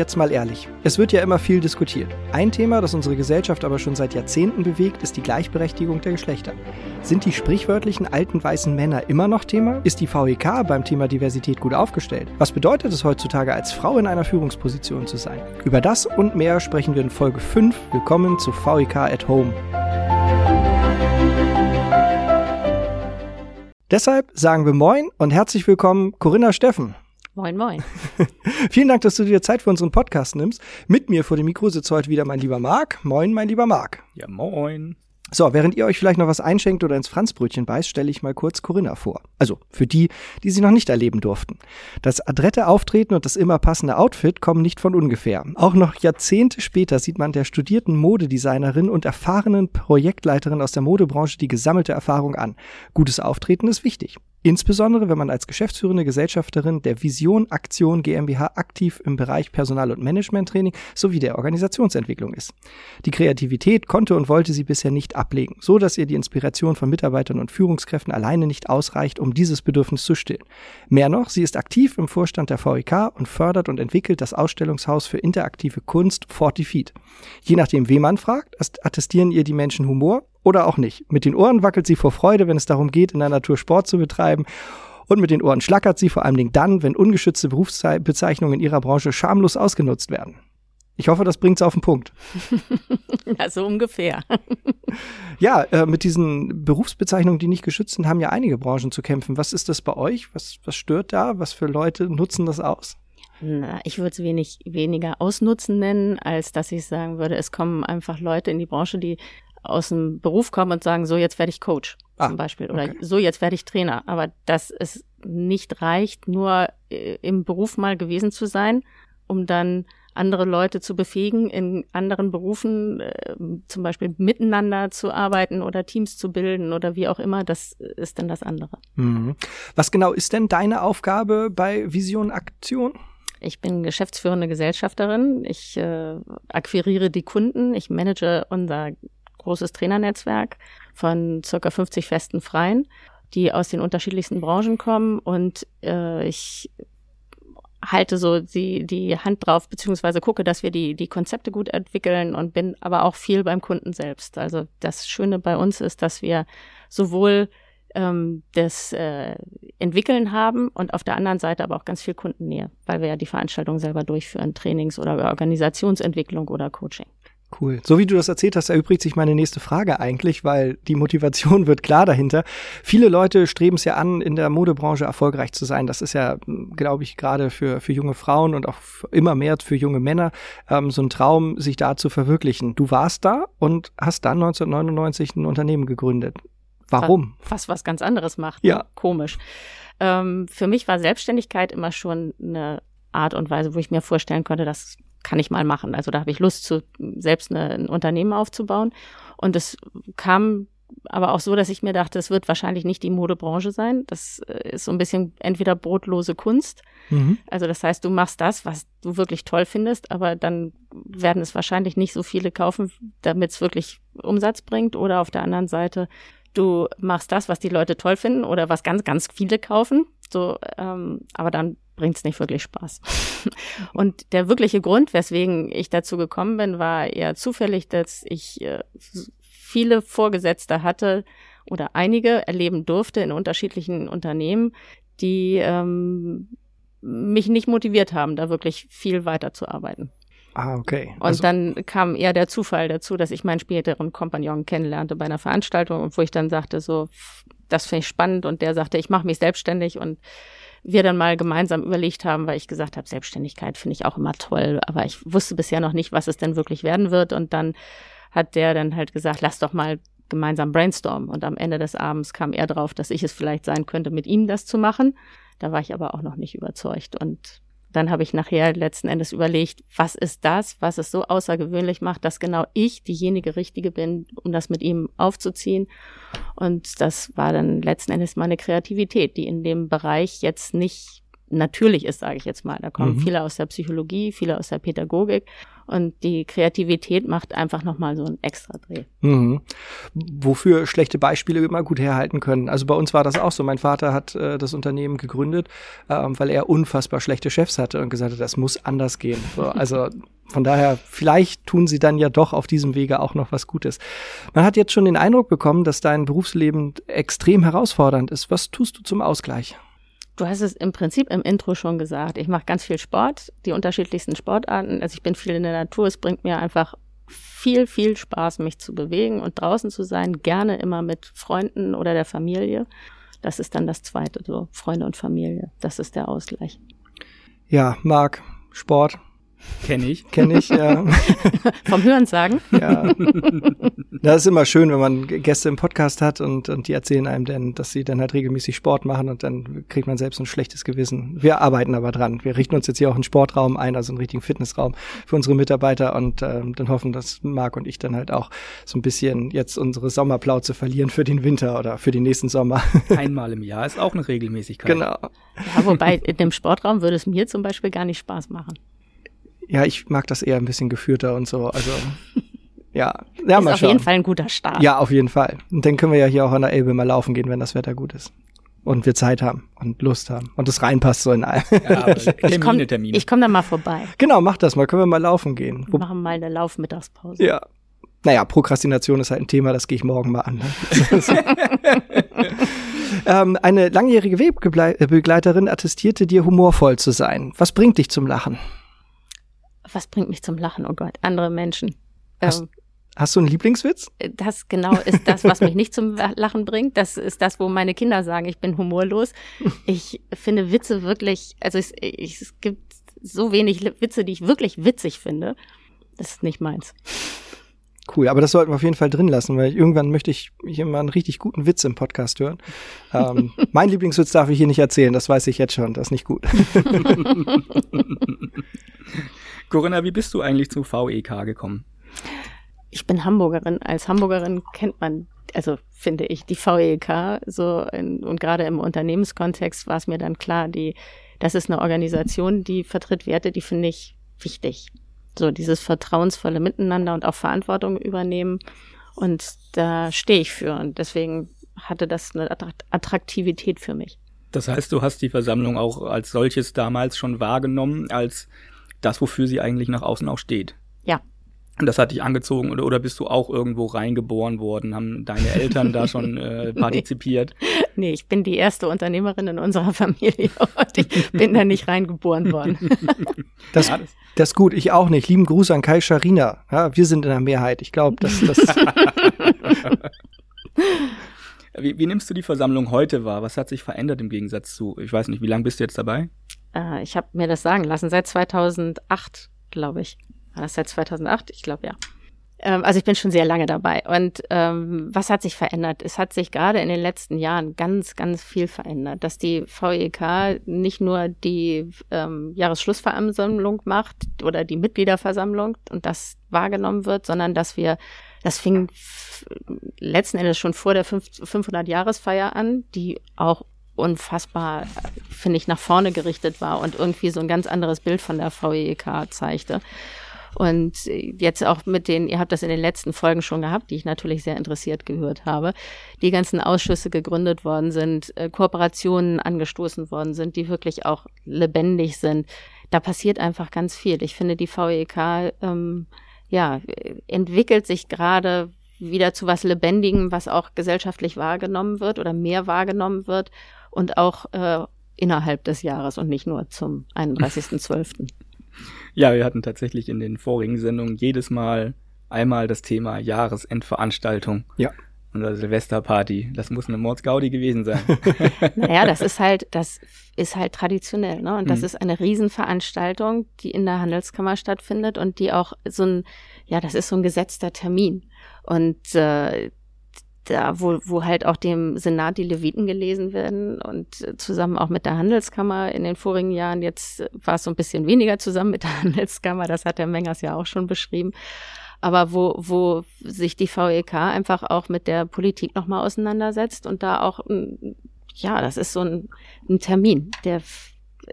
jetzt mal ehrlich. Es wird ja immer viel diskutiert. Ein Thema, das unsere Gesellschaft aber schon seit Jahrzehnten bewegt, ist die Gleichberechtigung der Geschlechter. Sind die sprichwörtlichen alten weißen Männer immer noch Thema? Ist die VEK beim Thema Diversität gut aufgestellt? Was bedeutet es heutzutage als Frau in einer Führungsposition zu sein? Über das und mehr sprechen wir in Folge 5. Willkommen zu VEK at Home. Deshalb sagen wir Moin und herzlich willkommen, Corinna Steffen. Moin, moin. Vielen Dank, dass du dir Zeit für unseren Podcast nimmst. Mit mir vor dem Mikro sitzt heute wieder mein lieber Marc. Moin, mein lieber Marc. Ja, moin. So, während ihr euch vielleicht noch was einschenkt oder ins Franzbrötchen beißt, stelle ich mal kurz Corinna vor. Also für die, die sie noch nicht erleben durften. Das adrette Auftreten und das immer passende Outfit kommen nicht von ungefähr. Auch noch Jahrzehnte später sieht man der studierten Modedesignerin und erfahrenen Projektleiterin aus der Modebranche die gesammelte Erfahrung an. Gutes Auftreten ist wichtig. Insbesondere, wenn man als geschäftsführende Gesellschafterin der Vision Aktion GmbH aktiv im Bereich Personal- und Managementtraining sowie der Organisationsentwicklung ist. Die Kreativität konnte und wollte sie bisher nicht ablegen, so dass ihr die Inspiration von Mitarbeitern und Führungskräften alleine nicht ausreicht, um dieses Bedürfnis zu stillen. Mehr noch, sie ist aktiv im Vorstand der VEK und fördert und entwickelt das Ausstellungshaus für interaktive Kunst Fortifeed. Je nachdem, wen man fragt, attestieren ihr die Menschen Humor, oder auch nicht. Mit den Ohren wackelt sie vor Freude, wenn es darum geht, in der Natur Sport zu betreiben. Und mit den Ohren schlackert sie vor allem dann, wenn ungeschützte Berufsbezeichnungen in ihrer Branche schamlos ausgenutzt werden. Ich hoffe, das bringt's auf den Punkt. ja, so ungefähr. ja, äh, mit diesen Berufsbezeichnungen, die nicht geschützt sind, haben ja einige Branchen zu kämpfen. Was ist das bei euch? Was, was stört da? Was für Leute nutzen das aus? Na, ich würde es wenig, weniger ausnutzen nennen, als dass ich sagen würde, es kommen einfach Leute in die Branche, die aus dem Beruf kommen und sagen, so jetzt werde ich Coach ah, zum Beispiel oder okay. so jetzt werde ich Trainer. Aber dass es nicht reicht, nur äh, im Beruf mal gewesen zu sein, um dann andere Leute zu befähigen, in anderen Berufen äh, zum Beispiel miteinander zu arbeiten oder Teams zu bilden oder wie auch immer, das ist dann das andere. Mhm. Was genau ist denn deine Aufgabe bei Vision Aktion? Ich bin geschäftsführende Gesellschafterin. Ich äh, akquiriere die Kunden. Ich manage unser großes Trainernetzwerk von circa 50 festen Freien, die aus den unterschiedlichsten Branchen kommen und äh, ich halte so die, die Hand drauf, beziehungsweise gucke, dass wir die, die Konzepte gut entwickeln und bin aber auch viel beim Kunden selbst. Also das Schöne bei uns ist, dass wir sowohl ähm, das äh, Entwickeln haben und auf der anderen Seite aber auch ganz viel Kundennähe, weil wir ja die Veranstaltung selber durchführen, Trainings oder Organisationsentwicklung oder Coaching. Cool. So wie du das erzählt hast, erübrigt sich meine nächste Frage eigentlich, weil die Motivation wird klar dahinter. Viele Leute streben es ja an, in der Modebranche erfolgreich zu sein. Das ist ja, glaube ich, gerade für, für junge Frauen und auch immer mehr für junge Männer ähm, so ein Traum, sich da zu verwirklichen. Du warst da und hast dann 1999 ein Unternehmen gegründet. Warum? Fast was ganz anderes macht. Ja. Ne? Komisch. Ähm, für mich war Selbstständigkeit immer schon eine Art und Weise, wo ich mir vorstellen konnte, dass kann ich mal machen. Also da habe ich Lust, zu, selbst eine, ein Unternehmen aufzubauen. Und es kam aber auch so, dass ich mir dachte, es wird wahrscheinlich nicht die Modebranche sein. Das äh, ist so ein bisschen entweder brotlose Kunst. Mhm. Also das heißt, du machst das, was du wirklich toll findest, aber dann werden es wahrscheinlich nicht so viele kaufen, damit es wirklich Umsatz bringt. Oder auf der anderen Seite, du machst das, was die Leute toll finden oder was ganz, ganz viele kaufen. So, ähm, aber dann bringt es nicht wirklich Spaß. Und der wirkliche Grund, weswegen ich dazu gekommen bin, war eher zufällig, dass ich äh, viele Vorgesetzte hatte oder einige erleben durfte in unterschiedlichen Unternehmen, die ähm, mich nicht motiviert haben, da wirklich viel weiterzuarbeiten. Ah, okay. Und also, dann kam eher der Zufall dazu, dass ich meinen späteren Kompagnon kennenlernte bei einer Veranstaltung und wo ich dann sagte, so, das finde ich spannend und der sagte, ich mache mich selbstständig und wir dann mal gemeinsam überlegt haben, weil ich gesagt habe, Selbstständigkeit finde ich auch immer toll, aber ich wusste bisher noch nicht, was es denn wirklich werden wird. Und dann hat der dann halt gesagt, lass doch mal gemeinsam brainstormen. Und am Ende des Abends kam er drauf, dass ich es vielleicht sein könnte, mit ihm das zu machen. Da war ich aber auch noch nicht überzeugt. Und dann habe ich nachher letzten Endes überlegt, was ist das, was es so außergewöhnlich macht, dass genau ich diejenige Richtige bin, um das mit ihm aufzuziehen. Und das war dann letzten Endes meine Kreativität, die in dem Bereich jetzt nicht natürlich ist, sage ich jetzt mal. Da kommen mhm. viele aus der Psychologie, viele aus der Pädagogik und die Kreativität macht einfach nochmal so einen extra Dreh. Mhm. Wofür schlechte Beispiele immer gut herhalten können. Also bei uns war das auch so. Mein Vater hat äh, das Unternehmen gegründet, äh, weil er unfassbar schlechte Chefs hatte und gesagt hat, das muss anders gehen. So, also von daher, vielleicht tun sie dann ja doch auf diesem Wege auch noch was Gutes. Man hat jetzt schon den Eindruck bekommen, dass dein Berufsleben extrem herausfordernd ist. Was tust du zum Ausgleich? Du hast es im Prinzip im Intro schon gesagt. Ich mache ganz viel Sport, die unterschiedlichsten Sportarten. Also ich bin viel in der Natur. Es bringt mir einfach viel, viel Spaß, mich zu bewegen und draußen zu sein. Gerne immer mit Freunden oder der Familie. Das ist dann das Zweite, so Freunde und Familie. Das ist der Ausgleich. Ja, Marc, Sport, Kenne ich. Kenne ich, ja. Vom Hören sagen. Ja. Das ist immer schön, wenn man Gäste im Podcast hat und, und die erzählen einem dann, dass sie dann halt regelmäßig Sport machen und dann kriegt man selbst ein schlechtes Gewissen. Wir arbeiten aber dran. Wir richten uns jetzt hier auch einen Sportraum ein, also einen richtigen Fitnessraum für unsere Mitarbeiter und ähm, dann hoffen, dass Marc und ich dann halt auch so ein bisschen jetzt unsere Sommerplauze verlieren für den Winter oder für den nächsten Sommer. Einmal im Jahr ist auch eine Regelmäßigkeit. Genau. Ja, wobei in dem Sportraum würde es mir zum Beispiel gar nicht Spaß machen. Ja, ich mag das eher ein bisschen geführter und so. Also ja, ja ist mal auf schauen. jeden Fall ein guter Start. Ja, auf jeden Fall. Und dann können wir ja hier auch an der Elbe mal laufen gehen, wenn das Wetter gut ist. Und wir Zeit haben und Lust haben. Und es reinpasst so in all. Ja, Termine, ich komme Termine. Ich komm dann mal vorbei. Genau, mach das mal. Können wir mal laufen gehen. Wir machen mal eine Laufmittagspause. Ja. Naja, Prokrastination ist halt ein Thema, das gehe ich morgen mal an. Ne? ähm, eine langjährige Webbegleiterin attestierte dir, humorvoll zu sein. Was bringt dich zum Lachen? Was bringt mich zum Lachen? Oh Gott, andere Menschen. Hast, ähm, hast du einen Lieblingswitz? Das genau ist das, was mich nicht zum Lachen bringt. Das ist das, wo meine Kinder sagen, ich bin humorlos. Ich finde Witze wirklich, also es, es gibt so wenig Witze, die ich wirklich witzig finde. Das ist nicht meins. Cool, aber das sollten wir auf jeden Fall drin lassen, weil irgendwann möchte ich hier mal einen richtig guten Witz im Podcast hören. Ähm, mein Lieblingswitz darf ich hier nicht erzählen, das weiß ich jetzt schon, das ist nicht gut. Corinna, wie bist du eigentlich zu VEK gekommen? Ich bin Hamburgerin. Als Hamburgerin kennt man, also finde ich, die VEK so in, und gerade im Unternehmenskontext war es mir dann klar, die, das ist eine Organisation, die vertritt Werte, die finde ich wichtig. So dieses vertrauensvolle Miteinander und auch Verantwortung übernehmen. Und da stehe ich für. Und deswegen hatte das eine Attraktivität für mich. Das heißt, du hast die Versammlung auch als solches damals schon wahrgenommen, als das, wofür sie eigentlich nach außen auch steht. Ja. Und das hat dich angezogen oder, oder bist du auch irgendwo reingeboren worden? Haben deine Eltern da schon äh, partizipiert? Nee, ich bin die erste Unternehmerin in unserer Familie und ich bin da nicht reingeboren worden. Das, das ist gut, ich auch nicht. Lieben Gruß an Kai Scharina. Ja, wir sind in der Mehrheit. Ich glaube, das, das wie, wie nimmst du die Versammlung heute wahr? Was hat sich verändert im Gegensatz zu, ich weiß nicht, wie lange bist du jetzt dabei? Äh, ich habe mir das sagen lassen, seit 2008, glaube ich. War das seit 2008? Ich glaube ja. Ähm, also ich bin schon sehr lange dabei. Und ähm, was hat sich verändert? Es hat sich gerade in den letzten Jahren ganz, ganz viel verändert, dass die VEK nicht nur die ähm, Jahresschlussversammlung macht oder die Mitgliederversammlung und das wahrgenommen wird, sondern dass wir das fing letzten Endes schon vor der 500-Jahresfeier an, die auch unfassbar, finde ich, nach vorne gerichtet war und irgendwie so ein ganz anderes Bild von der VEK zeigte. Und jetzt auch mit den, ihr habt das in den letzten Folgen schon gehabt, die ich natürlich sehr interessiert gehört habe, die ganzen Ausschüsse gegründet worden sind, äh, Kooperationen angestoßen worden sind, die wirklich auch lebendig sind. Da passiert einfach ganz viel. Ich finde, die VEK ähm, ja, entwickelt sich gerade wieder zu was Lebendigem, was auch gesellschaftlich wahrgenommen wird oder mehr wahrgenommen wird und auch äh, innerhalb des Jahres und nicht nur zum 31.12. Ja, wir hatten tatsächlich in den vorigen Sendungen jedes Mal einmal das Thema Jahresendveranstaltung. Ja. Oder Silvesterparty. Das muss eine Mordsgaudi gewesen sein. naja, das ist halt, das ist halt traditionell, ne? Und das mhm. ist eine Riesenveranstaltung, die in der Handelskammer stattfindet und die auch so ein, ja, das ist so ein gesetzter Termin. Und äh, da, wo, wo halt auch dem Senat die Leviten gelesen werden und äh, zusammen auch mit der Handelskammer in den vorigen Jahren. Jetzt war es so ein bisschen weniger zusammen mit der Handelskammer, das hat der Mengers ja auch schon beschrieben. Aber wo, wo sich die VEK einfach auch mit der Politik nochmal auseinandersetzt und da auch, ja, das ist so ein, ein Termin, der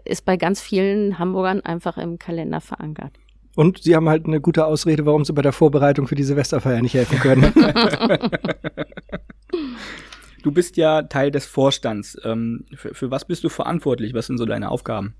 ist bei ganz vielen Hamburgern einfach im Kalender verankert. Und sie haben halt eine gute Ausrede, warum sie bei der Vorbereitung für die Silvesterfeier nicht helfen können. du bist ja Teil des Vorstands. Ähm, für, für was bist du verantwortlich? Was sind so deine Aufgaben?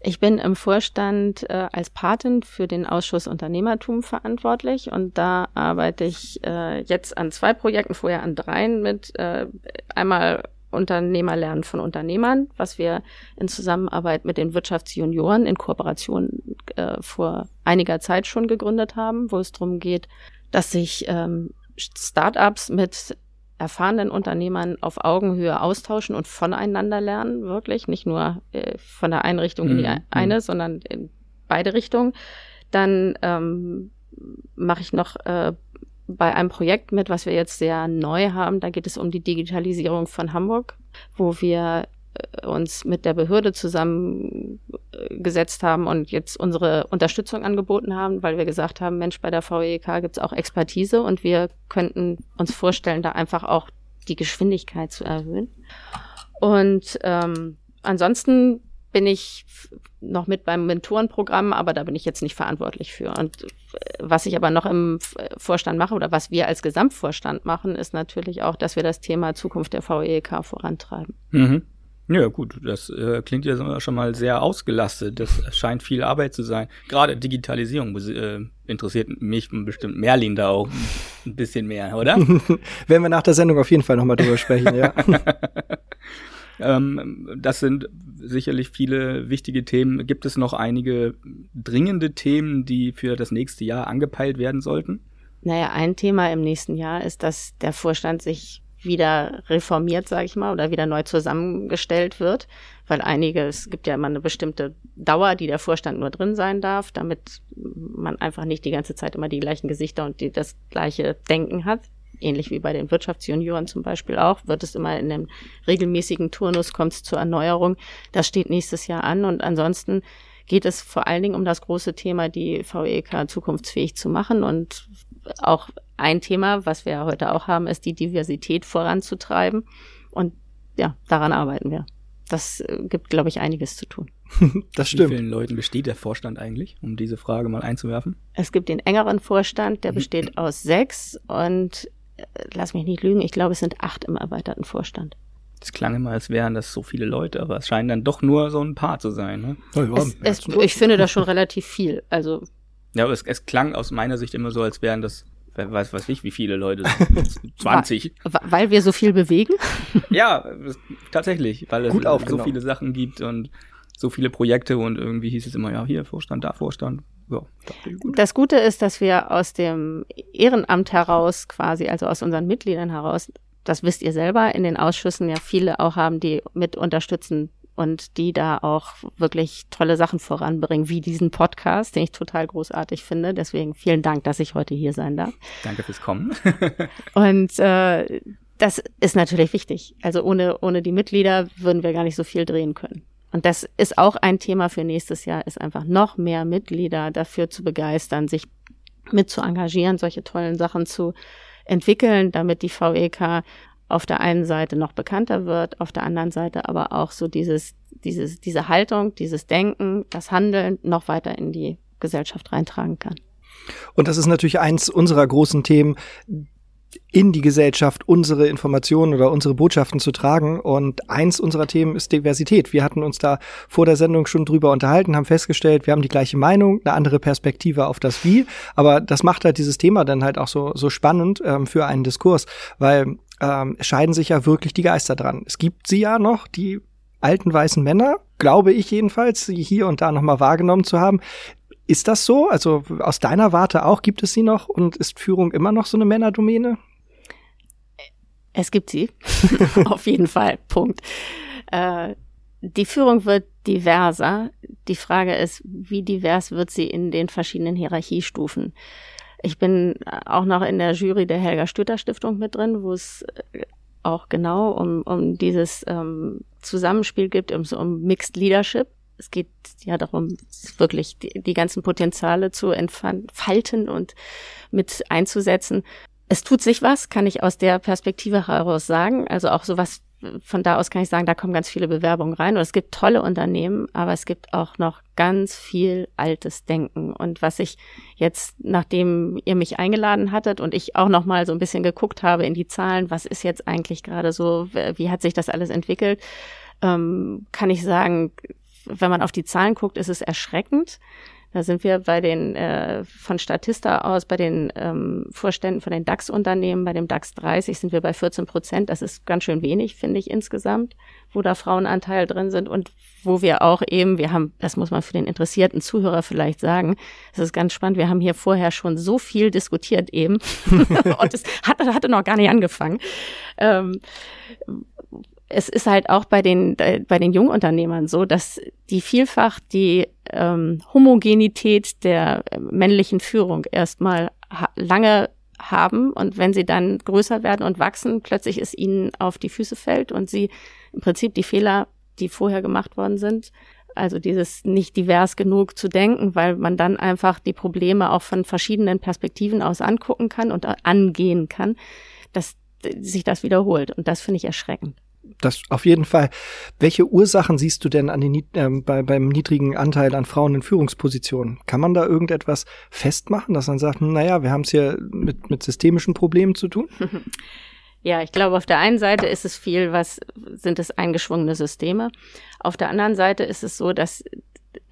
Ich bin im Vorstand äh, als Patin für den Ausschuss Unternehmertum verantwortlich und da arbeite ich äh, jetzt an zwei Projekten, vorher an dreien mit. Äh, einmal Unternehmerlernen von Unternehmern, was wir in Zusammenarbeit mit den Wirtschaftsjunioren in Kooperation äh, vor einiger Zeit schon gegründet haben, wo es darum geht, dass sich ähm, Startups mit erfahrenen Unternehmern auf Augenhöhe austauschen und voneinander lernen, wirklich, nicht nur äh, von der Einrichtung in die mhm. eine, sondern in beide Richtungen. Dann ähm, mache ich noch äh, bei einem Projekt mit, was wir jetzt sehr neu haben. Da geht es um die Digitalisierung von Hamburg, wo wir äh, uns mit der Behörde zusammengesetzt haben und jetzt unsere Unterstützung angeboten haben, weil wir gesagt haben, Mensch, bei der VEK gibt es auch Expertise und wir könnten uns vorstellen, da einfach auch die Geschwindigkeit zu erhöhen. Und ähm, ansonsten bin ich noch mit beim Mentorenprogramm, aber da bin ich jetzt nicht verantwortlich für. Und äh, was ich aber noch im Vorstand mache oder was wir als Gesamtvorstand machen, ist natürlich auch, dass wir das Thema Zukunft der VEK vorantreiben. Mhm. Ja, gut, das äh, klingt ja schon mal sehr ausgelastet. Das scheint viel Arbeit zu sein. Gerade Digitalisierung äh, interessiert mich bestimmt Merlin da auch ein bisschen mehr, oder? Werden wir nach der Sendung auf jeden Fall nochmal drüber sprechen, ja. Ähm, das sind sicherlich viele wichtige Themen. Gibt es noch einige dringende Themen, die für das nächste Jahr angepeilt werden sollten? Naja, ein Thema im nächsten Jahr ist, dass der Vorstand sich wieder reformiert, sage ich mal, oder wieder neu zusammengestellt wird, weil einige, es gibt ja immer eine bestimmte Dauer, die der Vorstand nur drin sein darf, damit man einfach nicht die ganze Zeit immer die gleichen Gesichter und die, das gleiche Denken hat ähnlich wie bei den Wirtschaftsjunioren zum Beispiel auch, wird es immer in einem regelmäßigen Turnus, kommt es zur Erneuerung. Das steht nächstes Jahr an und ansonsten geht es vor allen Dingen um das große Thema, die VEK zukunftsfähig zu machen und auch ein Thema, was wir heute auch haben, ist die Diversität voranzutreiben und ja, daran arbeiten wir. Das äh, gibt, glaube ich, einiges zu tun. das stimmt. Wie vielen Leuten besteht der Vorstand eigentlich, um diese Frage mal einzuwerfen? Es gibt den engeren Vorstand, der besteht aus sechs und lass mich nicht lügen, ich glaube, es sind acht im erweiterten Vorstand. Es klang immer, als wären das so viele Leute, aber es scheinen dann doch nur so ein paar zu sein. Ne? Es, es, ich finde das schon relativ viel. Also ja, aber es, es klang aus meiner Sicht immer so, als wären das wer weiß was ich, wie viele Leute, 20. weil wir so viel bewegen? ja, tatsächlich, weil es Gut so viele Sachen gibt und so viele Projekte und irgendwie hieß es immer, ja, hier Vorstand, da Vorstand, ja, gut. Das Gute ist, dass wir aus dem Ehrenamt heraus quasi, also aus unseren Mitgliedern heraus, das wisst ihr selber, in den Ausschüssen ja viele auch haben, die mit unterstützen und die da auch wirklich tolle Sachen voranbringen, wie diesen Podcast, den ich total großartig finde. Deswegen vielen Dank, dass ich heute hier sein darf. Danke fürs Kommen. und äh, das ist natürlich wichtig. Also ohne, ohne die Mitglieder würden wir gar nicht so viel drehen können. Und das ist auch ein Thema für nächstes Jahr, ist einfach noch mehr Mitglieder dafür zu begeistern, sich mit zu engagieren, solche tollen Sachen zu entwickeln, damit die VEK auf der einen Seite noch bekannter wird, auf der anderen Seite aber auch so dieses, dieses, diese Haltung, dieses Denken, das Handeln noch weiter in die Gesellschaft reintragen kann. Und das ist natürlich eins unserer großen Themen, in die Gesellschaft unsere Informationen oder unsere Botschaften zu tragen. Und eins unserer Themen ist Diversität. Wir hatten uns da vor der Sendung schon drüber unterhalten, haben festgestellt, wir haben die gleiche Meinung, eine andere Perspektive auf das Wie. Aber das macht halt dieses Thema dann halt auch so, so spannend ähm, für einen Diskurs, weil ähm, scheiden sich ja wirklich die Geister dran. Es gibt sie ja noch, die alten weißen Männer, glaube ich jedenfalls, sie hier und da nochmal wahrgenommen zu haben, ist das so? Also aus deiner Warte auch, gibt es sie noch und ist Führung immer noch so eine Männerdomäne? Es gibt sie. Auf jeden Fall. Punkt. Äh, die Führung wird diverser. Die Frage ist, wie divers wird sie in den verschiedenen Hierarchiestufen? Ich bin auch noch in der Jury der Helga Stütter Stiftung mit drin, wo es auch genau um, um dieses ähm, Zusammenspiel gibt, um, um Mixed Leadership es geht ja darum, wirklich die, die ganzen Potenziale zu entfalten und mit einzusetzen. Es tut sich was, kann ich aus der Perspektive heraus sagen. Also auch sowas von da aus kann ich sagen, da kommen ganz viele Bewerbungen rein. Und es gibt tolle Unternehmen, aber es gibt auch noch ganz viel altes Denken. Und was ich jetzt, nachdem ihr mich eingeladen hattet und ich auch noch mal so ein bisschen geguckt habe in die Zahlen, was ist jetzt eigentlich gerade so, wie hat sich das alles entwickelt, ähm, kann ich sagen, wenn man auf die Zahlen guckt, ist es erschreckend. Da sind wir bei den äh, von Statista aus, bei den ähm, Vorständen von den DAX-Unternehmen, bei dem DAX 30 sind wir bei 14 Prozent. Das ist ganz schön wenig, finde ich insgesamt, wo da Frauenanteil drin sind und wo wir auch eben, wir haben, das muss man für den interessierten Zuhörer vielleicht sagen, es ist ganz spannend, wir haben hier vorher schon so viel diskutiert eben und es hatte, hatte noch gar nicht angefangen. Ähm, es ist halt auch bei den, äh, bei den Jungunternehmern so, dass die vielfach die ähm, Homogenität der äh, männlichen Führung erstmal ha lange haben und wenn sie dann größer werden und wachsen, plötzlich es ihnen auf die Füße fällt und sie im Prinzip die Fehler, die vorher gemacht worden sind, also dieses nicht divers genug zu denken, weil man dann einfach die Probleme auch von verschiedenen Perspektiven aus angucken kann und angehen kann, dass sich das wiederholt. Und das finde ich erschreckend das auf jeden Fall. Welche Ursachen siehst du denn an den, äh, bei, beim niedrigen Anteil an Frauen in Führungspositionen? Kann man da irgendetwas festmachen, dass man sagt, naja, wir haben es hier mit, mit systemischen Problemen zu tun? Ja, ich glaube, auf der einen Seite ist es viel, was sind es eingeschwungene Systeme. Auf der anderen Seite ist es so, dass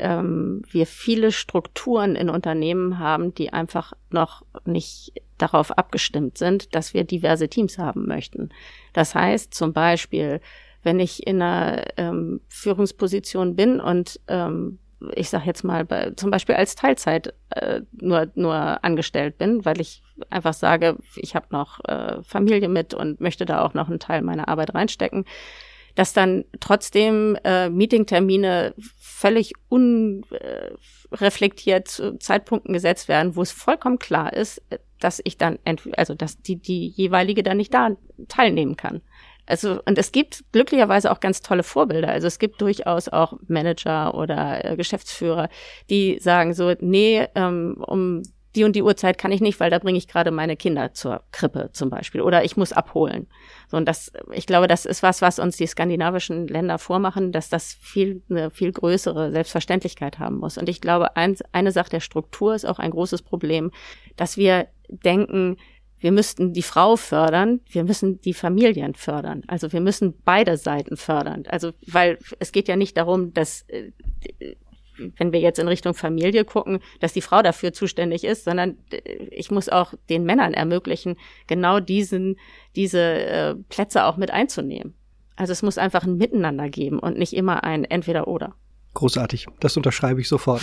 ähm, wir viele Strukturen in Unternehmen haben, die einfach noch nicht darauf abgestimmt sind, dass wir diverse Teams haben möchten. Das heißt zum Beispiel, wenn ich in einer ähm, Führungsposition bin und ähm, ich sage jetzt mal, bei, zum Beispiel als Teilzeit äh, nur, nur angestellt bin, weil ich einfach sage, ich habe noch äh, Familie mit und möchte da auch noch einen Teil meiner Arbeit reinstecken, dass dann trotzdem äh, Meetingtermine völlig unreflektiert zu Zeitpunkten gesetzt werden, wo es vollkommen klar ist, dass ich dann, also dass die, die jeweilige dann nicht da teilnehmen kann. Also, und es gibt glücklicherweise auch ganz tolle Vorbilder. Also es gibt durchaus auch Manager oder äh, Geschäftsführer, die sagen so, nee, ähm, um die und die Uhrzeit kann ich nicht, weil da bringe ich gerade meine Kinder zur Krippe zum Beispiel oder ich muss abholen. So und das, ich glaube, das ist was, was uns die skandinavischen Länder vormachen, dass das viel eine viel größere Selbstverständlichkeit haben muss. Und ich glaube, eins, eine Sache der Struktur ist auch ein großes Problem, dass wir denken, wir müssten die Frau fördern, wir müssen die Familien fördern. Also wir müssen beide Seiten fördern. Also weil es geht ja nicht darum, dass äh, wenn wir jetzt in Richtung Familie gucken, dass die Frau dafür zuständig ist, sondern äh, ich muss auch den Männern ermöglichen, genau diesen, diese äh, Plätze auch mit einzunehmen. Also es muss einfach ein Miteinander geben und nicht immer ein Entweder-Oder. Großartig, das unterschreibe ich sofort.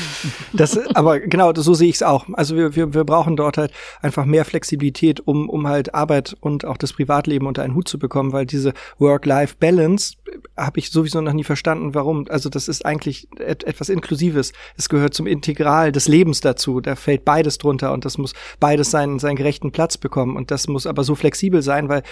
Das, aber genau, so sehe ich es auch. Also wir, wir, wir brauchen dort halt einfach mehr Flexibilität, um, um halt Arbeit und auch das Privatleben unter einen Hut zu bekommen, weil diese Work-Life-Balance habe ich sowieso noch nie verstanden, warum. Also das ist eigentlich et etwas Inklusives. Es gehört zum Integral des Lebens dazu. Da fällt beides drunter und das muss beides seinen, seinen gerechten Platz bekommen. Und das muss aber so flexibel sein, weil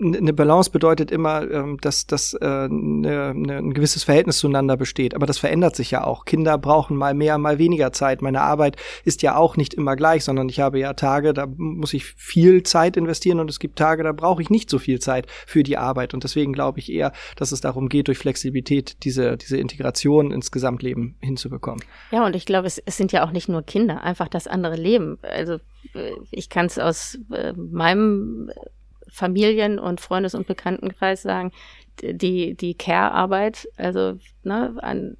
eine Balance bedeutet immer, ähm, dass, dass äh, eine, eine, ein gewisses Verhältnis zueinander besteht. Aber das das verändert sich ja auch. Kinder brauchen mal mehr, mal weniger Zeit. Meine Arbeit ist ja auch nicht immer gleich, sondern ich habe ja Tage, da muss ich viel Zeit investieren und es gibt Tage, da brauche ich nicht so viel Zeit für die Arbeit. Und deswegen glaube ich eher, dass es darum geht, durch Flexibilität diese, diese Integration ins Gesamtleben hinzubekommen. Ja, und ich glaube, es, es sind ja auch nicht nur Kinder, einfach das andere Leben. Also äh, ich kann es aus äh, meinem Familien- und Freundes- und Bekanntenkreis sagen, die, die Care-Arbeit, also ne, an,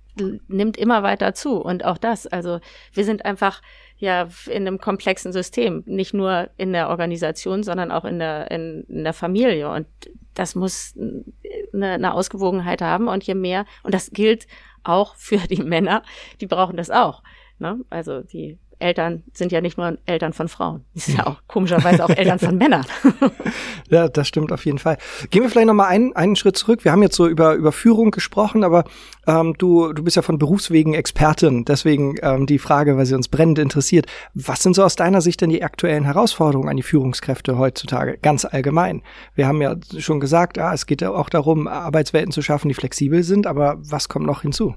nimmt immer weiter zu. Und auch das, also wir sind einfach ja in einem komplexen System, nicht nur in der Organisation, sondern auch in der, in, in der Familie. Und das muss eine, eine Ausgewogenheit haben. Und je mehr, und das gilt auch für die Männer, die brauchen das auch. Ne? Also die Eltern sind ja nicht nur Eltern von Frauen, die sind ja auch komischerweise auch Eltern von Männern. ja, das stimmt auf jeden Fall. Gehen wir vielleicht noch mal einen, einen Schritt zurück. Wir haben jetzt so über über Führung gesprochen, aber ähm, du du bist ja von Berufswegen Expertin, deswegen ähm, die Frage, weil sie uns brennend interessiert: Was sind so aus deiner Sicht denn die aktuellen Herausforderungen an die Führungskräfte heutzutage, ganz allgemein? Wir haben ja schon gesagt, ah, es geht ja auch darum, Arbeitswelten zu schaffen, die flexibel sind, aber was kommt noch hinzu?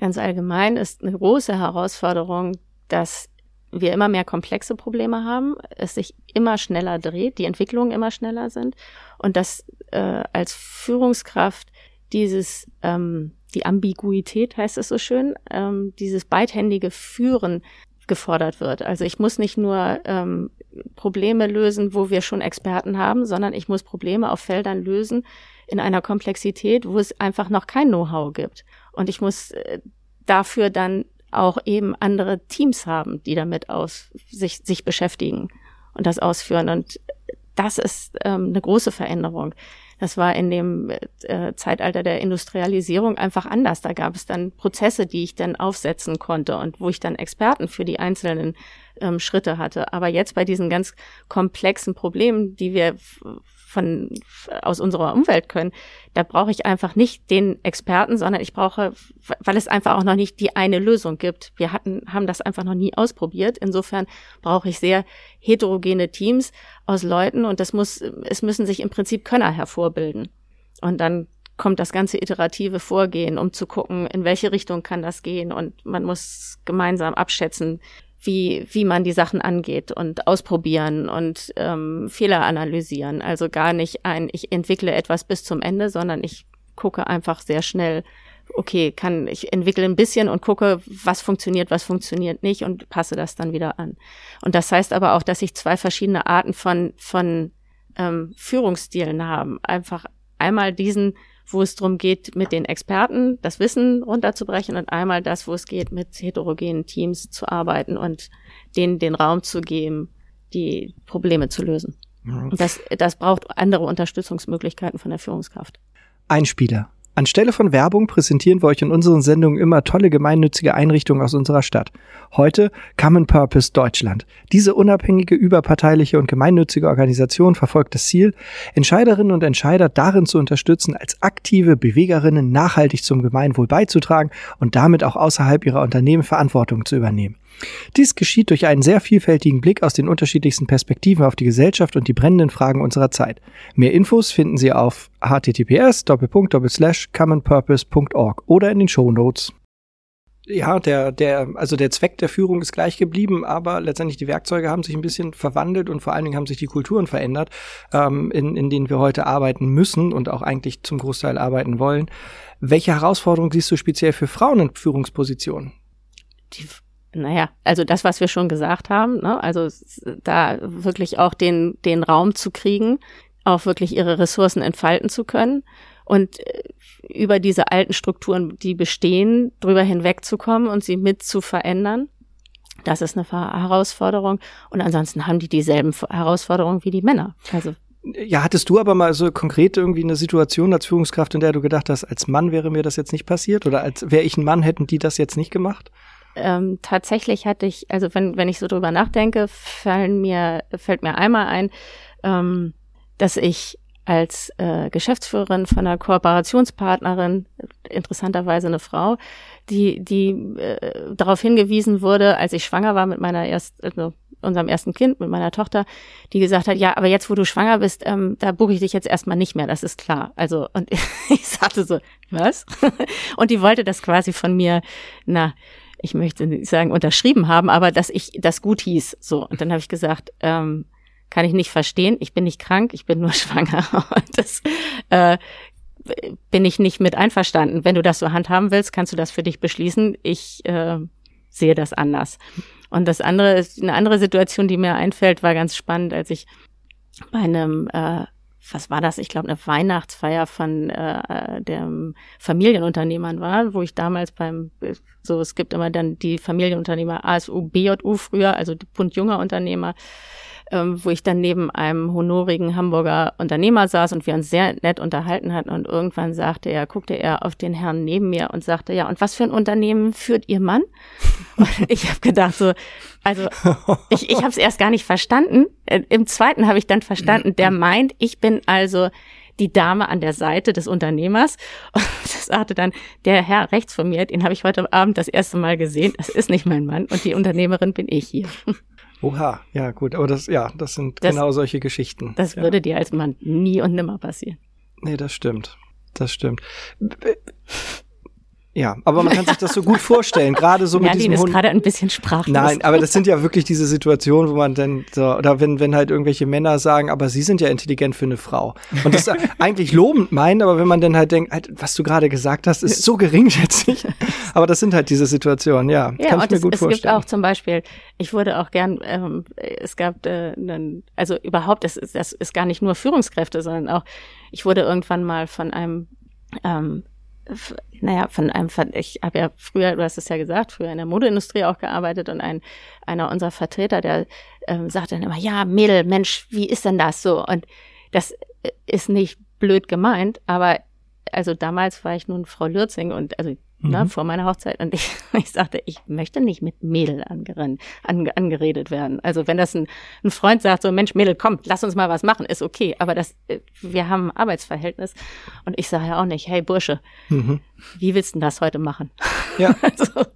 Ganz allgemein ist eine große Herausforderung dass wir immer mehr komplexe Probleme haben, es sich immer schneller dreht, die Entwicklungen immer schneller sind und dass äh, als Führungskraft dieses, ähm, die Ambiguität heißt es so schön, ähm, dieses beidhändige Führen gefordert wird. Also ich muss nicht nur ähm, Probleme lösen, wo wir schon Experten haben, sondern ich muss Probleme auf Feldern lösen in einer Komplexität, wo es einfach noch kein Know-how gibt. Und ich muss äh, dafür dann auch eben andere Teams haben, die damit aus, sich, sich beschäftigen und das ausführen. Und das ist ähm, eine große Veränderung. Das war in dem äh, Zeitalter der Industrialisierung einfach anders. Da gab es dann Prozesse, die ich dann aufsetzen konnte und wo ich dann Experten für die einzelnen ähm, Schritte hatte. Aber jetzt bei diesen ganz komplexen Problemen, die wir von aus unserer Umwelt können, da brauche ich einfach nicht den Experten, sondern ich brauche, weil es einfach auch noch nicht die eine Lösung gibt. Wir hatten, haben das einfach noch nie ausprobiert. Insofern brauche ich sehr heterogene Teams aus Leuten und das muss, es müssen sich im Prinzip Könner hervorbilden. Und dann kommt das ganze iterative Vorgehen, um zu gucken, in welche Richtung kann das gehen und man muss gemeinsam abschätzen, wie, wie man die Sachen angeht und ausprobieren und ähm, Fehler analysieren. Also gar nicht ein, ich entwickle etwas bis zum Ende, sondern ich gucke einfach sehr schnell, okay, kann, ich entwickle ein bisschen und gucke, was funktioniert, was funktioniert nicht und passe das dann wieder an. Und das heißt aber auch, dass ich zwei verschiedene Arten von, von ähm, Führungsstilen haben. Einfach einmal diesen, wo es darum geht, mit den Experten das Wissen runterzubrechen und einmal das, wo es geht, mit heterogenen Teams zu arbeiten und denen den Raum zu geben, die Probleme zu lösen. Das, das braucht andere Unterstützungsmöglichkeiten von der Führungskraft. Einspieler. Anstelle von Werbung präsentieren wir euch in unseren Sendungen immer tolle gemeinnützige Einrichtungen aus unserer Stadt. Heute Common Purpose Deutschland. Diese unabhängige, überparteiliche und gemeinnützige Organisation verfolgt das Ziel, Entscheiderinnen und Entscheider darin zu unterstützen, als aktive Bewegerinnen nachhaltig zum Gemeinwohl beizutragen und damit auch außerhalb ihrer Unternehmen Verantwortung zu übernehmen. Dies geschieht durch einen sehr vielfältigen Blick aus den unterschiedlichsten Perspektiven auf die Gesellschaft und die brennenden Fragen unserer Zeit. Mehr Infos finden Sie auf https commonpurpose.org oder in den Show Notes. Ja, der, der, also der Zweck der Führung ist gleich geblieben, aber letztendlich die Werkzeuge haben sich ein bisschen verwandelt und vor allen Dingen haben sich die Kulturen verändert, ähm, in, in denen wir heute arbeiten müssen und auch eigentlich zum Großteil arbeiten wollen. Welche Herausforderungen siehst du speziell für Frauen in Führungspositionen? Die naja, also das, was wir schon gesagt haben, ne? also da wirklich auch den, den Raum zu kriegen, auch wirklich ihre Ressourcen entfalten zu können und äh, über diese alten Strukturen, die bestehen, drüber hinwegzukommen und sie mit zu verändern. Das ist eine Herausforderung. Und ansonsten haben die dieselben Herausforderungen wie die Männer. Also ja, hattest du aber mal so konkret irgendwie eine Situation als Führungskraft, in der du gedacht hast, als Mann wäre mir das jetzt nicht passiert oder als wäre ich ein Mann, hätten die das jetzt nicht gemacht? ähm, tatsächlich hatte ich, also wenn, wenn ich so drüber nachdenke, fallen mir, fällt mir einmal ein, ähm, dass ich als äh, Geschäftsführerin von einer Kooperationspartnerin, interessanterweise eine Frau, die, die äh, darauf hingewiesen wurde, als ich schwanger war mit meiner erst, also unserem ersten Kind, mit meiner Tochter, die gesagt hat, ja, aber jetzt, wo du schwanger bist, ähm, da buche ich dich jetzt erstmal nicht mehr, das ist klar. Also, und ich sagte so, was? und die wollte das quasi von mir, na, ich möchte nicht sagen unterschrieben haben, aber dass ich das gut hieß. So. Und dann habe ich gesagt, ähm, kann ich nicht verstehen. Ich bin nicht krank, ich bin nur schwanger. Und das äh, bin ich nicht mit einverstanden. Wenn du das so handhaben willst, kannst du das für dich beschließen. Ich äh, sehe das anders. Und das andere ist eine andere Situation, die mir einfällt, war ganz spannend, als ich bei einem äh, was war das? Ich glaube, eine Weihnachtsfeier von äh, dem Familienunternehmern war, wo ich damals beim, so es gibt immer dann die Familienunternehmer ASU, BJU früher, also Bund junger Unternehmer, ähm, wo ich dann neben einem honorigen Hamburger Unternehmer saß und wir uns sehr nett unterhalten hatten und irgendwann sagte er, guckte er auf den Herrn neben mir und sagte, ja, und was für ein Unternehmen führt Ihr Mann? Und ich habe gedacht so, also ich, ich habe es erst gar nicht verstanden. Äh, Im zweiten habe ich dann verstanden, der meint, ich bin also die Dame an der Seite des Unternehmers. Und das sagte dann, der Herr rechts von mir, den habe ich heute Abend das erste Mal gesehen. Das ist nicht mein Mann und die Unternehmerin bin ich hier. Oha, ja gut, aber das, ja, das sind das, genau solche Geschichten. Das ja. würde dir als Mann nie und nimmer passieren. Nee, das stimmt. Das stimmt. Ja, aber man kann sich das so gut vorstellen, gerade so mit diesem ist Hund. gerade ein bisschen sprachlos. Nein, aber das sind ja wirklich diese Situationen, wo man dann so, oder wenn, wenn halt irgendwelche Männer sagen, aber sie sind ja intelligent für eine Frau. Und das eigentlich lobend meinen, aber wenn man dann halt denkt, halt, was du gerade gesagt hast, ist so geringschätzig. Aber das sind halt diese Situationen, ja. ja kann ich mir es, gut es vorstellen. Es gibt auch zum Beispiel, ich wurde auch gern, ähm, es gab äh, einen, also überhaupt, das ist, das ist gar nicht nur Führungskräfte, sondern auch, ich wurde irgendwann mal von einem ähm, naja, von einem, ich habe ja früher, du hast es ja gesagt, früher in der Modeindustrie auch gearbeitet und ein, einer unserer Vertreter, der ähm, sagt dann immer, ja, Mädel, Mensch, wie ist denn das so? Und das ist nicht blöd gemeint, aber also damals war ich nun Frau Lürzing und also mhm. ne, vor meiner Hochzeit. Und ich, ich sagte, ich möchte nicht mit Mädel angerannt, ange, angeredet werden. Also wenn das ein, ein Freund sagt, so Mensch, Mädel, komm, lass uns mal was machen, ist okay. Aber das, äh, wir haben ein Arbeitsverhältnis. Und ich sage ja auch nicht, hey Bursche, mhm. wie willst du denn das heute machen? Ja. also,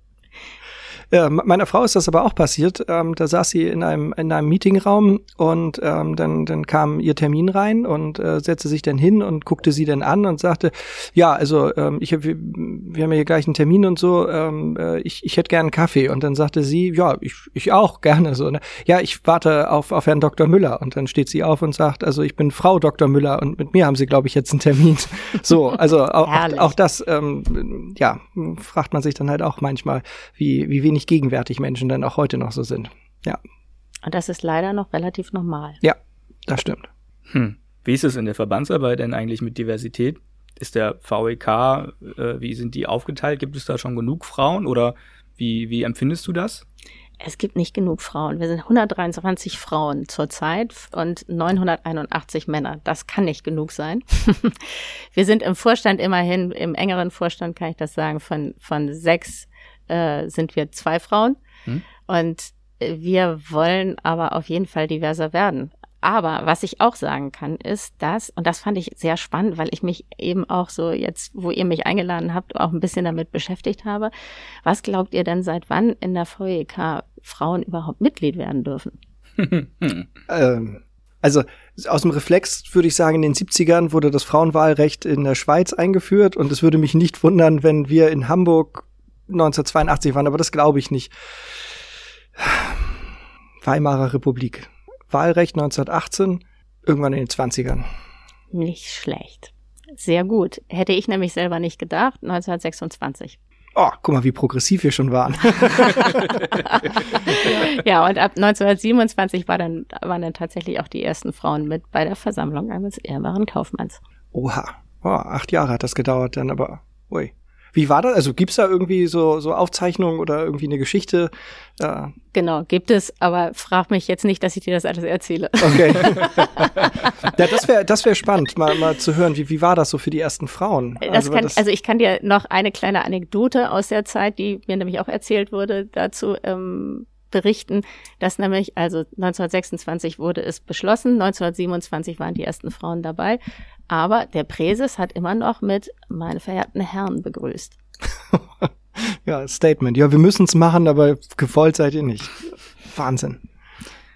ja, meiner Frau ist das aber auch passiert. Ähm, da saß sie in einem, in einem Meetingraum und ähm, dann, dann kam ihr Termin rein und äh, setzte sich dann hin und guckte sie dann an und sagte, ja, also ähm, ich hab, wir, wir haben ja hier gleich einen Termin und so, ähm, äh, ich, ich hätte gern einen Kaffee. Und dann sagte sie, ja, ich, ich auch gerne so. Ne? Ja, ich warte auf, auf Herrn Dr. Müller. Und dann steht sie auf und sagt, also ich bin Frau Dr. Müller und mit mir haben sie, glaube ich, jetzt einen Termin. so, also auch, auch das, ähm, ja, fragt man sich dann halt auch manchmal, wie, wie wenig wenig gegenwärtig Menschen dann auch heute noch so sind. Ja. Und das ist leider noch relativ normal. Ja, das stimmt. Hm. Wie ist es in der Verbandsarbeit denn eigentlich mit Diversität? Ist der VEK, äh, wie sind die aufgeteilt? Gibt es da schon genug Frauen oder wie, wie empfindest du das? Es gibt nicht genug Frauen. Wir sind 123 Frauen zurzeit und 981 Männer. Das kann nicht genug sein. wir sind im Vorstand immerhin, im engeren Vorstand kann ich das sagen, von, von sechs äh, sind wir zwei Frauen. Hm. Und wir wollen aber auf jeden Fall diverser werden. Aber was ich auch sagen kann, ist dass, und das fand ich sehr spannend, weil ich mich eben auch so jetzt, wo ihr mich eingeladen habt, auch ein bisschen damit beschäftigt habe. Was glaubt ihr denn, seit wann in der VEK Frauen überhaupt Mitglied werden dürfen? ähm, also aus dem Reflex würde ich sagen, in den 70ern wurde das Frauenwahlrecht in der Schweiz eingeführt und es würde mich nicht wundern, wenn wir in Hamburg 1982 waren, aber das glaube ich nicht. Weimarer Republik. Wahlrecht 1918, irgendwann in den 20ern. Nicht schlecht. Sehr gut. Hätte ich nämlich selber nicht gedacht, 1926. Oh, guck mal, wie progressiv wir schon waren. ja, und ab 1927 war dann, waren dann tatsächlich auch die ersten Frauen mit bei der Versammlung eines ehrbaren Kaufmanns. Oha. Oh, acht Jahre hat das gedauert dann, aber ui. Wie war das? Also gibt's da irgendwie so, so Aufzeichnungen oder irgendwie eine Geschichte? Ja. Genau, gibt es, aber frag mich jetzt nicht, dass ich dir das alles erzähle. Okay. ja, das wäre das wär spannend, mal, mal zu hören, wie, wie war das so für die ersten Frauen? Also, kann, also ich kann dir noch eine kleine Anekdote aus der Zeit, die mir nämlich auch erzählt wurde, dazu ähm, berichten, dass nämlich, also 1926 wurde es beschlossen, 1927 waren die ersten Frauen dabei, aber der Präses hat immer noch mit meine verehrten Herren begrüßt. ja, Statement. Ja, wir müssen es machen, aber gewollt seid ihr nicht. Wahnsinn.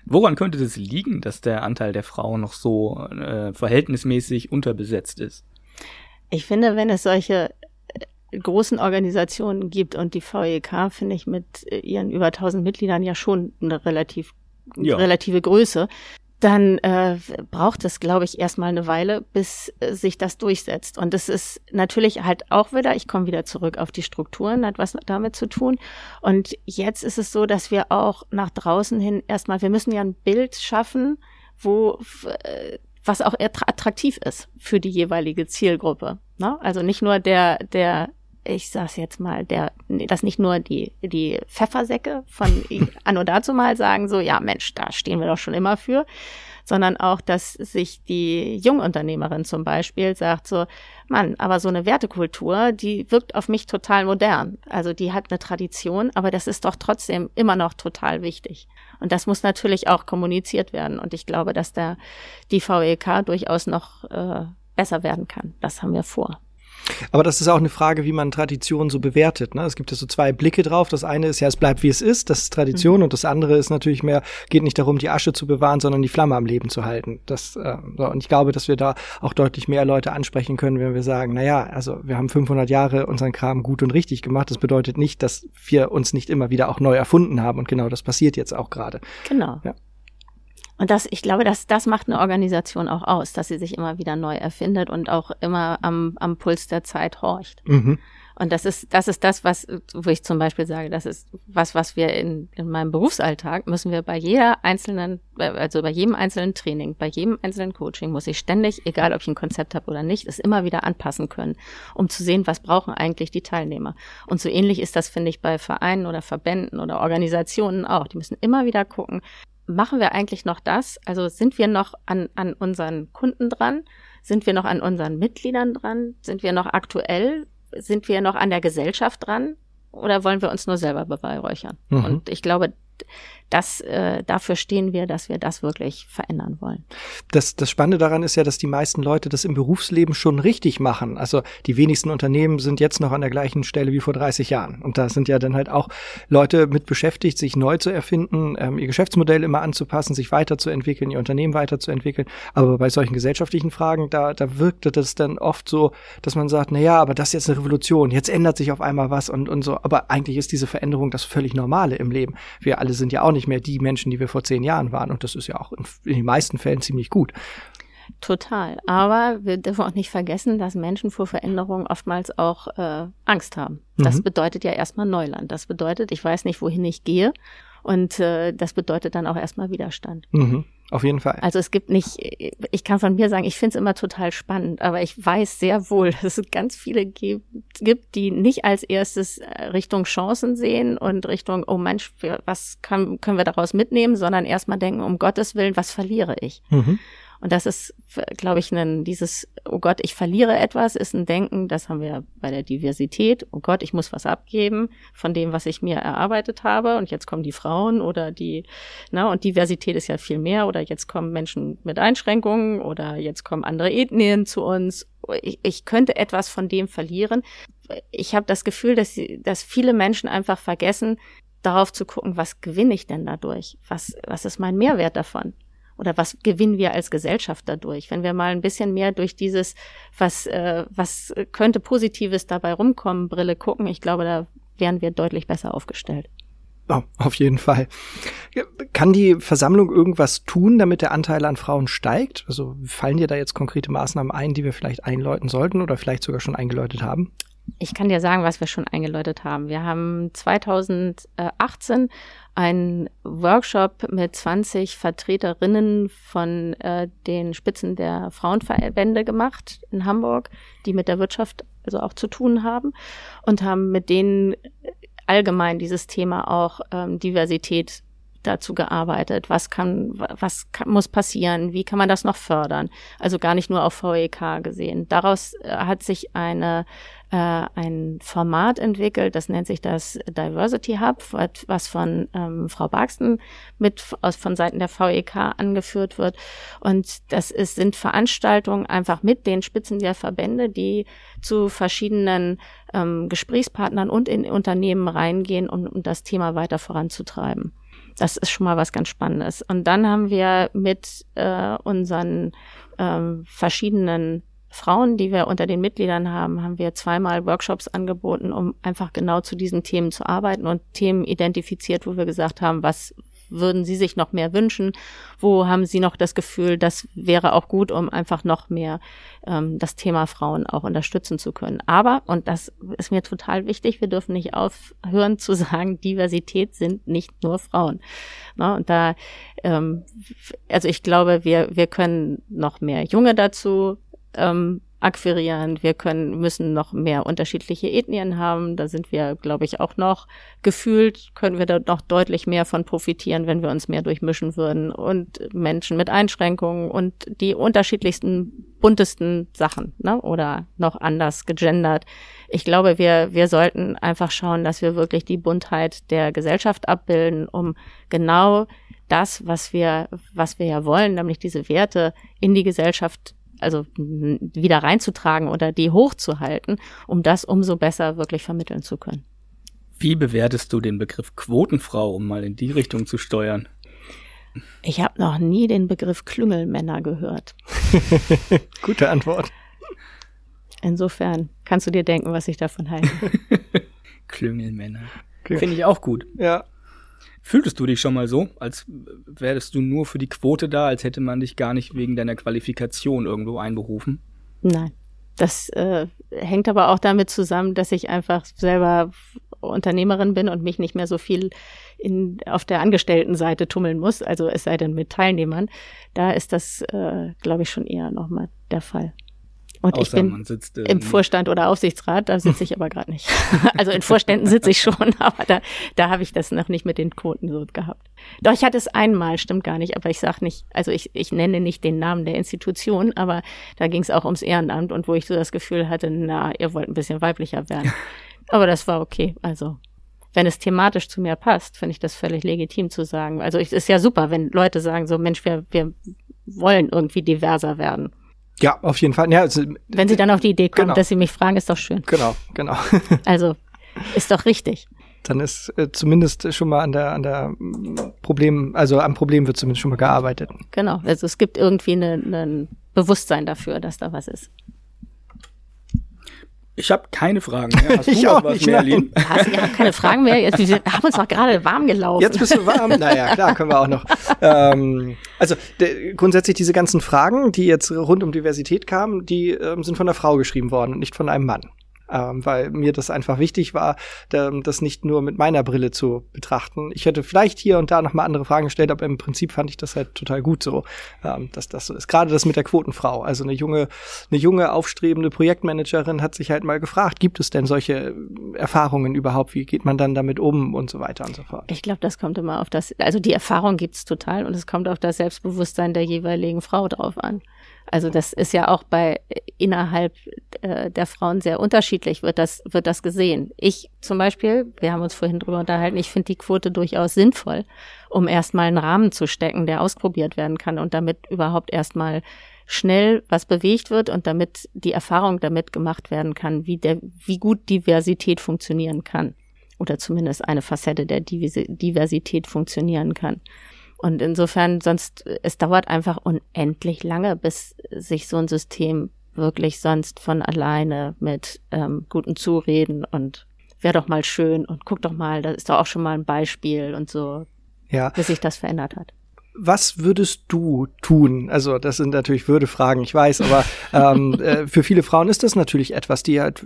Woran könnte es das liegen, dass der Anteil der Frauen noch so äh, verhältnismäßig unterbesetzt ist? Ich finde, wenn es solche großen Organisationen gibt und die VEK finde ich mit ihren über 1000 Mitgliedern ja schon eine relativ ja. relative Größe, dann äh, braucht es, glaube ich, erstmal eine Weile, bis äh, sich das durchsetzt. Und es ist natürlich halt auch wieder, ich komme wieder zurück auf die Strukturen, hat was damit zu tun. Und jetzt ist es so, dass wir auch nach draußen hin erstmal, wir müssen ja ein Bild schaffen, wo äh, was auch attraktiv ist für die jeweilige Zielgruppe. Ne? Also nicht nur der, der ich sag's jetzt mal, der, dass nicht nur die, die Pfeffersäcke von Anno dazu mal sagen, so, ja Mensch, da stehen wir doch schon immer für, sondern auch, dass sich die Jungunternehmerin zum Beispiel sagt so, Mann, aber so eine Wertekultur, die wirkt auf mich total modern. Also die hat eine Tradition, aber das ist doch trotzdem immer noch total wichtig. Und das muss natürlich auch kommuniziert werden. Und ich glaube, dass da die VEK durchaus noch äh, besser werden kann. Das haben wir vor. Aber das ist auch eine Frage, wie man Tradition so bewertet. Ne? Es gibt ja so zwei Blicke drauf. Das eine ist ja, es bleibt wie es ist, das ist Tradition. Mhm. Und das andere ist natürlich mehr, geht nicht darum, die Asche zu bewahren, sondern die Flamme am Leben zu halten. Das, äh, so. Und ich glaube, dass wir da auch deutlich mehr Leute ansprechen können, wenn wir sagen, na ja, also wir haben 500 Jahre unseren Kram gut und richtig gemacht. Das bedeutet nicht, dass wir uns nicht immer wieder auch neu erfunden haben. Und genau das passiert jetzt auch gerade. Genau. Ja. Und das, ich glaube, dass das macht eine Organisation auch aus, dass sie sich immer wieder neu erfindet und auch immer am, am Puls der Zeit horcht. Mhm. Und das ist, das ist das, was, wo ich zum Beispiel sage, das ist was, was wir in, in meinem Berufsalltag müssen wir bei jeder einzelnen, also bei jedem einzelnen Training, bei jedem einzelnen Coaching muss ich ständig, egal ob ich ein Konzept habe oder nicht, es immer wieder anpassen können, um zu sehen, was brauchen eigentlich die Teilnehmer. Und so ähnlich ist das, finde ich, bei Vereinen oder Verbänden oder Organisationen auch. Die müssen immer wieder gucken, machen wir eigentlich noch das? Also sind wir noch an, an unseren Kunden dran? Sind wir noch an unseren Mitgliedern dran? Sind wir noch aktuell? Sind wir noch an der Gesellschaft dran? Oder wollen wir uns nur selber beweihräuchern? Mhm. Und ich glaube, das, äh, dafür stehen wir, dass wir das wirklich verändern wollen. Das, das Spannende daran ist ja, dass die meisten Leute das im Berufsleben schon richtig machen. Also die wenigsten Unternehmen sind jetzt noch an der gleichen Stelle wie vor 30 Jahren. Und da sind ja dann halt auch Leute mit beschäftigt, sich neu zu erfinden, ähm, ihr Geschäftsmodell immer anzupassen, sich weiterzuentwickeln, ihr Unternehmen weiterzuentwickeln. Aber bei solchen gesellschaftlichen Fragen, da, da wirkte das dann oft so, dass man sagt, na ja, aber das ist jetzt eine Revolution, jetzt ändert sich auf einmal was und, und so. Aber eigentlich ist diese Veränderung das völlig Normale im Leben. Wir alle sind ja auch nicht mehr die Menschen, die wir vor zehn Jahren waren. Und das ist ja auch in, in den meisten Fällen ziemlich gut. Total. Aber wir dürfen auch nicht vergessen, dass Menschen vor Veränderungen oftmals auch äh, Angst haben. Das mhm. bedeutet ja erstmal Neuland. Das bedeutet, ich weiß nicht, wohin ich gehe. Und äh, das bedeutet dann auch erstmal Widerstand. Mhm. Auf jeden Fall. Also es gibt nicht, ich kann von mir sagen, ich finde es immer total spannend, aber ich weiß sehr wohl, dass es ganz viele gibt, die nicht als erstes äh, Richtung Chancen sehen und Richtung, oh Mensch, was kann, können wir daraus mitnehmen, sondern erstmal denken, um Gottes Willen, was verliere ich? Mhm. Und das ist, glaube ich, ein, dieses, oh Gott, ich verliere etwas, ist ein Denken, das haben wir bei der Diversität, oh Gott, ich muss was abgeben von dem, was ich mir erarbeitet habe und jetzt kommen die Frauen oder die, na, und Diversität ist ja viel mehr oder jetzt kommen Menschen mit Einschränkungen oder jetzt kommen andere Ethnien zu uns. Ich, ich könnte etwas von dem verlieren. Ich habe das Gefühl, dass, dass viele Menschen einfach vergessen, darauf zu gucken, was gewinne ich denn dadurch? Was, was ist mein Mehrwert davon? Oder was gewinnen wir als Gesellschaft dadurch? Wenn wir mal ein bisschen mehr durch dieses, was, äh, was könnte Positives dabei rumkommen, Brille gucken, ich glaube, da wären wir deutlich besser aufgestellt. Oh, auf jeden Fall. Kann die Versammlung irgendwas tun, damit der Anteil an Frauen steigt? Also fallen dir da jetzt konkrete Maßnahmen ein, die wir vielleicht einläuten sollten oder vielleicht sogar schon eingeläutet haben? Ich kann dir sagen, was wir schon eingeläutet haben. Wir haben 2018 einen Workshop mit 20 Vertreterinnen von äh, den Spitzen der Frauenverbände gemacht in Hamburg, die mit der Wirtschaft also auch zu tun haben und haben mit denen allgemein dieses Thema auch ähm, Diversität dazu gearbeitet. Was kann, was kann, muss passieren? Wie kann man das noch fördern? Also gar nicht nur auf VEK gesehen. Daraus äh, hat sich eine äh, ein Format entwickelt, das nennt sich das Diversity Hub, was von ähm, Frau Barksten mit aus, von Seiten der VEK angeführt wird. Und das ist, sind Veranstaltungen einfach mit den Spitzen der Verbände, die zu verschiedenen ähm, Gesprächspartnern und in Unternehmen reingehen, um, um das Thema weiter voranzutreiben. Das ist schon mal was ganz Spannendes. Und dann haben wir mit äh, unseren ähm, verschiedenen Frauen, die wir unter den Mitgliedern haben, haben wir zweimal Workshops angeboten, um einfach genau zu diesen Themen zu arbeiten und Themen identifiziert, wo wir gesagt haben, was würden Sie sich noch mehr wünschen? Wo haben Sie noch das Gefühl, das wäre auch gut, um einfach noch mehr ähm, das Thema Frauen auch unterstützen zu können? Aber, und das ist mir total wichtig, wir dürfen nicht aufhören zu sagen, Diversität sind nicht nur Frauen. Ne? Und da, ähm, also ich glaube, wir, wir können noch mehr Junge dazu ähm, akquirieren. Wir können, müssen noch mehr unterschiedliche Ethnien haben. Da sind wir, glaube ich, auch noch gefühlt, können wir da noch deutlich mehr von profitieren, wenn wir uns mehr durchmischen würden. Und Menschen mit Einschränkungen und die unterschiedlichsten, buntesten Sachen, ne? Oder noch anders gegendert. Ich glaube, wir, wir sollten einfach schauen, dass wir wirklich die Buntheit der Gesellschaft abbilden, um genau das, was wir, was wir ja wollen, nämlich diese Werte in die Gesellschaft also wieder reinzutragen oder die hochzuhalten, um das umso besser wirklich vermitteln zu können. Wie bewertest du den Begriff Quotenfrau, um mal in die Richtung zu steuern? Ich habe noch nie den Begriff Klüngelmänner gehört. Gute Antwort. Insofern kannst du dir denken, was ich davon halte. Klüngelmänner. Finde ich auch gut. Ja. Fühltest du dich schon mal so, als wärst du nur für die Quote da, als hätte man dich gar nicht wegen deiner Qualifikation irgendwo einberufen? Nein. Das äh, hängt aber auch damit zusammen, dass ich einfach selber Unternehmerin bin und mich nicht mehr so viel in, auf der Angestelltenseite tummeln muss, also es sei denn mit Teilnehmern. Da ist das, äh, glaube ich, schon eher nochmal der Fall. Und Außer ich bin äh, im Vorstand oder Aufsichtsrat, da sitze ich aber gerade nicht. also in Vorständen sitze ich schon, aber da, da habe ich das noch nicht mit den Quoten so gehabt. Doch, ich hatte es einmal, stimmt gar nicht, aber ich sage nicht, also ich, ich nenne nicht den Namen der Institution, aber da ging es auch ums Ehrenamt und wo ich so das Gefühl hatte, na, ihr wollt ein bisschen weiblicher werden. aber das war okay, also wenn es thematisch zu mir passt, finde ich das völlig legitim zu sagen. Also es ist ja super, wenn Leute sagen so, Mensch, wir, wir wollen irgendwie diverser werden. Ja, auf jeden Fall. Ja, also, Wenn Sie dann auf die Idee kommen, genau. dass Sie mich fragen, ist doch schön. Genau, genau. also ist doch richtig. Dann ist äh, zumindest schon mal an der an der Problem, also am Problem wird zumindest schon mal gearbeitet. Genau, also es gibt irgendwie ein ne, ne Bewusstsein dafür, dass da was ist. Ich habe keine Fragen mehr. Hast du ich auch was, Merlin? Hast, ihr habt keine Fragen mehr? Jetzt, wir haben uns doch gerade warm gelaufen. Jetzt bist du warm? Naja, klar, können wir auch noch. Ähm, also de, grundsätzlich diese ganzen Fragen, die jetzt rund um Diversität kamen, die ähm, sind von einer Frau geschrieben worden und nicht von einem Mann ähm, weil mir das einfach wichtig war, das nicht nur mit meiner Brille zu betrachten. Ich hätte vielleicht hier und da noch mal andere Fragen gestellt, aber im Prinzip fand ich das halt total gut so, ähm, dass das so ist. Gerade das mit der Quotenfrau, also eine junge, eine junge aufstrebende Projektmanagerin hat sich halt mal gefragt, gibt es denn solche Erfahrungen überhaupt? Wie geht man dann damit um und so weiter und so fort? Ich glaube, das kommt immer auf das, also die Erfahrung gibt's total und es kommt auf das Selbstbewusstsein der jeweiligen Frau drauf an. Also das ist ja auch bei innerhalb äh, der Frauen sehr unterschiedlich, wird das, wird das gesehen. Ich zum Beispiel, wir haben uns vorhin drüber unterhalten, ich finde die Quote durchaus sinnvoll, um erstmal einen Rahmen zu stecken, der ausprobiert werden kann und damit überhaupt erstmal schnell was bewegt wird und damit die Erfahrung damit gemacht werden kann, wie der, wie gut Diversität funktionieren kann. Oder zumindest eine Facette der Diversität funktionieren kann. Und insofern, sonst, es dauert einfach unendlich lange, bis sich so ein System wirklich sonst von alleine mit ähm, guten Zureden und wäre doch mal schön und guck doch mal, das ist doch auch schon mal ein Beispiel und so, ja. bis sich das verändert hat was würdest du tun? Also das sind natürlich Würdefragen, ich weiß, aber ähm, äh, für viele Frauen ist das natürlich etwas, die halt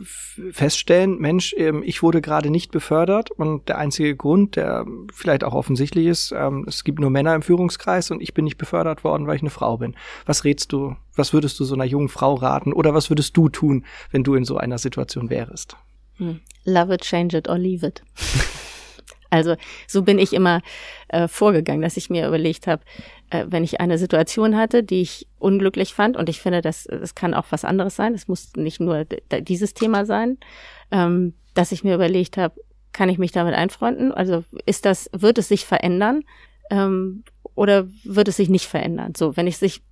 feststellen, Mensch, ähm, ich wurde gerade nicht befördert und der einzige Grund, der vielleicht auch offensichtlich ist, ähm, es gibt nur Männer im Führungskreis und ich bin nicht befördert worden, weil ich eine Frau bin. Was rätst du, was würdest du so einer jungen Frau raten oder was würdest du tun, wenn du in so einer Situation wärst? Hm. Love it, change it or leave it. Also so bin ich immer äh, vorgegangen, dass ich mir überlegt habe, äh, wenn ich eine Situation hatte, die ich unglücklich fand, und ich finde, das, das kann auch was anderes sein, es muss nicht nur dieses Thema sein, ähm, dass ich mir überlegt habe, kann ich mich damit einfreunden? Also ist das, wird es sich verändern? Ähm, oder wird es sich nicht verändern? So, wenn es sich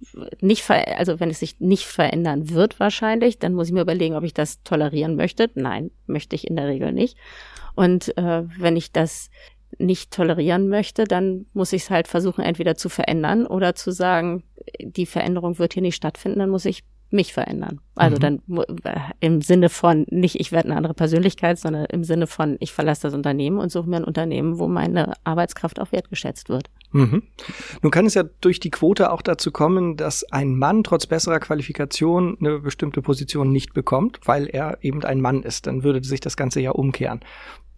nicht ver also wenn es sich nicht verändern wird wahrscheinlich, dann muss ich mir überlegen, ob ich das tolerieren möchte. Nein, möchte ich in der Regel nicht. Und äh, wenn ich das nicht tolerieren möchte, dann muss ich es halt versuchen, entweder zu verändern oder zu sagen, die Veränderung wird hier nicht stattfinden, dann muss ich mich verändern. Also mhm. dann äh, im Sinne von nicht, ich werde eine andere Persönlichkeit, sondern im Sinne von, ich verlasse das Unternehmen und suche mir ein Unternehmen, wo meine Arbeitskraft auch wertgeschätzt wird. Mhm. Nun kann es ja durch die Quote auch dazu kommen, dass ein Mann trotz besserer Qualifikation eine bestimmte Position nicht bekommt, weil er eben ein Mann ist. Dann würde sich das Ganze ja umkehren.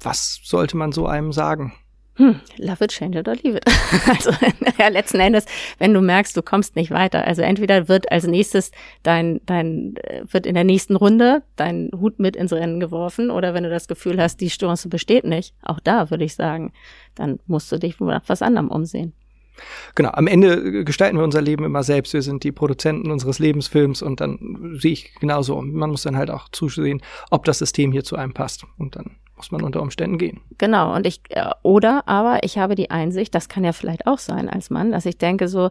Was sollte man so einem sagen? Hm, love it, change it or leave it. Also ja, letzten Endes, wenn du merkst, du kommst nicht weiter. Also entweder wird als nächstes dein, dein, äh, wird in der nächsten Runde dein Hut mit ins Rennen geworfen oder wenn du das Gefühl hast, die Chance besteht nicht, auch da würde ich sagen, dann musst du dich nach was anderem umsehen. Genau, am Ende gestalten wir unser Leben immer selbst. Wir sind die Produzenten unseres Lebensfilms und dann sehe ich genauso. Man muss dann halt auch zusehen, ob das System hier zu einem passt. Und dann muss man unter Umständen gehen. Genau, und ich, äh, oder aber ich habe die Einsicht, das kann ja vielleicht auch sein als Mann, dass ich denke so,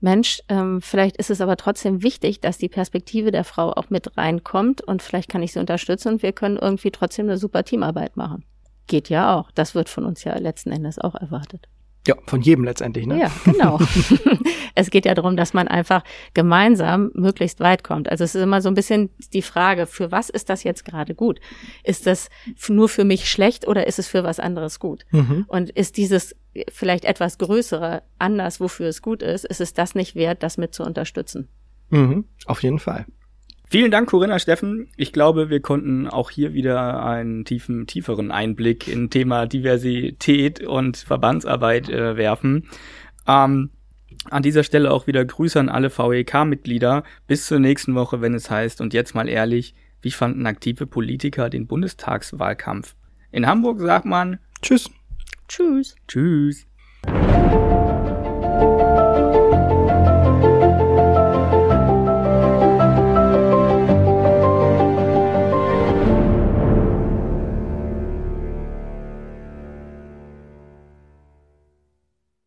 Mensch, ähm, vielleicht ist es aber trotzdem wichtig, dass die Perspektive der Frau auch mit reinkommt und vielleicht kann ich sie unterstützen und wir können irgendwie trotzdem eine super Teamarbeit machen. Geht ja auch. Das wird von uns ja letzten Endes auch erwartet. Ja, von jedem letztendlich, ne? Ja, genau. es geht ja darum, dass man einfach gemeinsam möglichst weit kommt. Also es ist immer so ein bisschen die Frage, für was ist das jetzt gerade gut? Ist das nur für mich schlecht oder ist es für was anderes gut? Mhm. Und ist dieses vielleicht etwas größere anders, wofür es gut ist, ist es das nicht wert, das mit zu unterstützen? Mhm, auf jeden Fall. Vielen Dank, Corinna Steffen. Ich glaube, wir konnten auch hier wieder einen tiefen, tieferen Einblick in Thema Diversität und Verbandsarbeit äh, werfen. Ähm, an dieser Stelle auch wieder Grüße an alle VEK-Mitglieder. Bis zur nächsten Woche, wenn es heißt, und jetzt mal ehrlich, wie fanden aktive Politiker den Bundestagswahlkampf? In Hamburg sagt man Tschüss. Tschüss. Tschüss.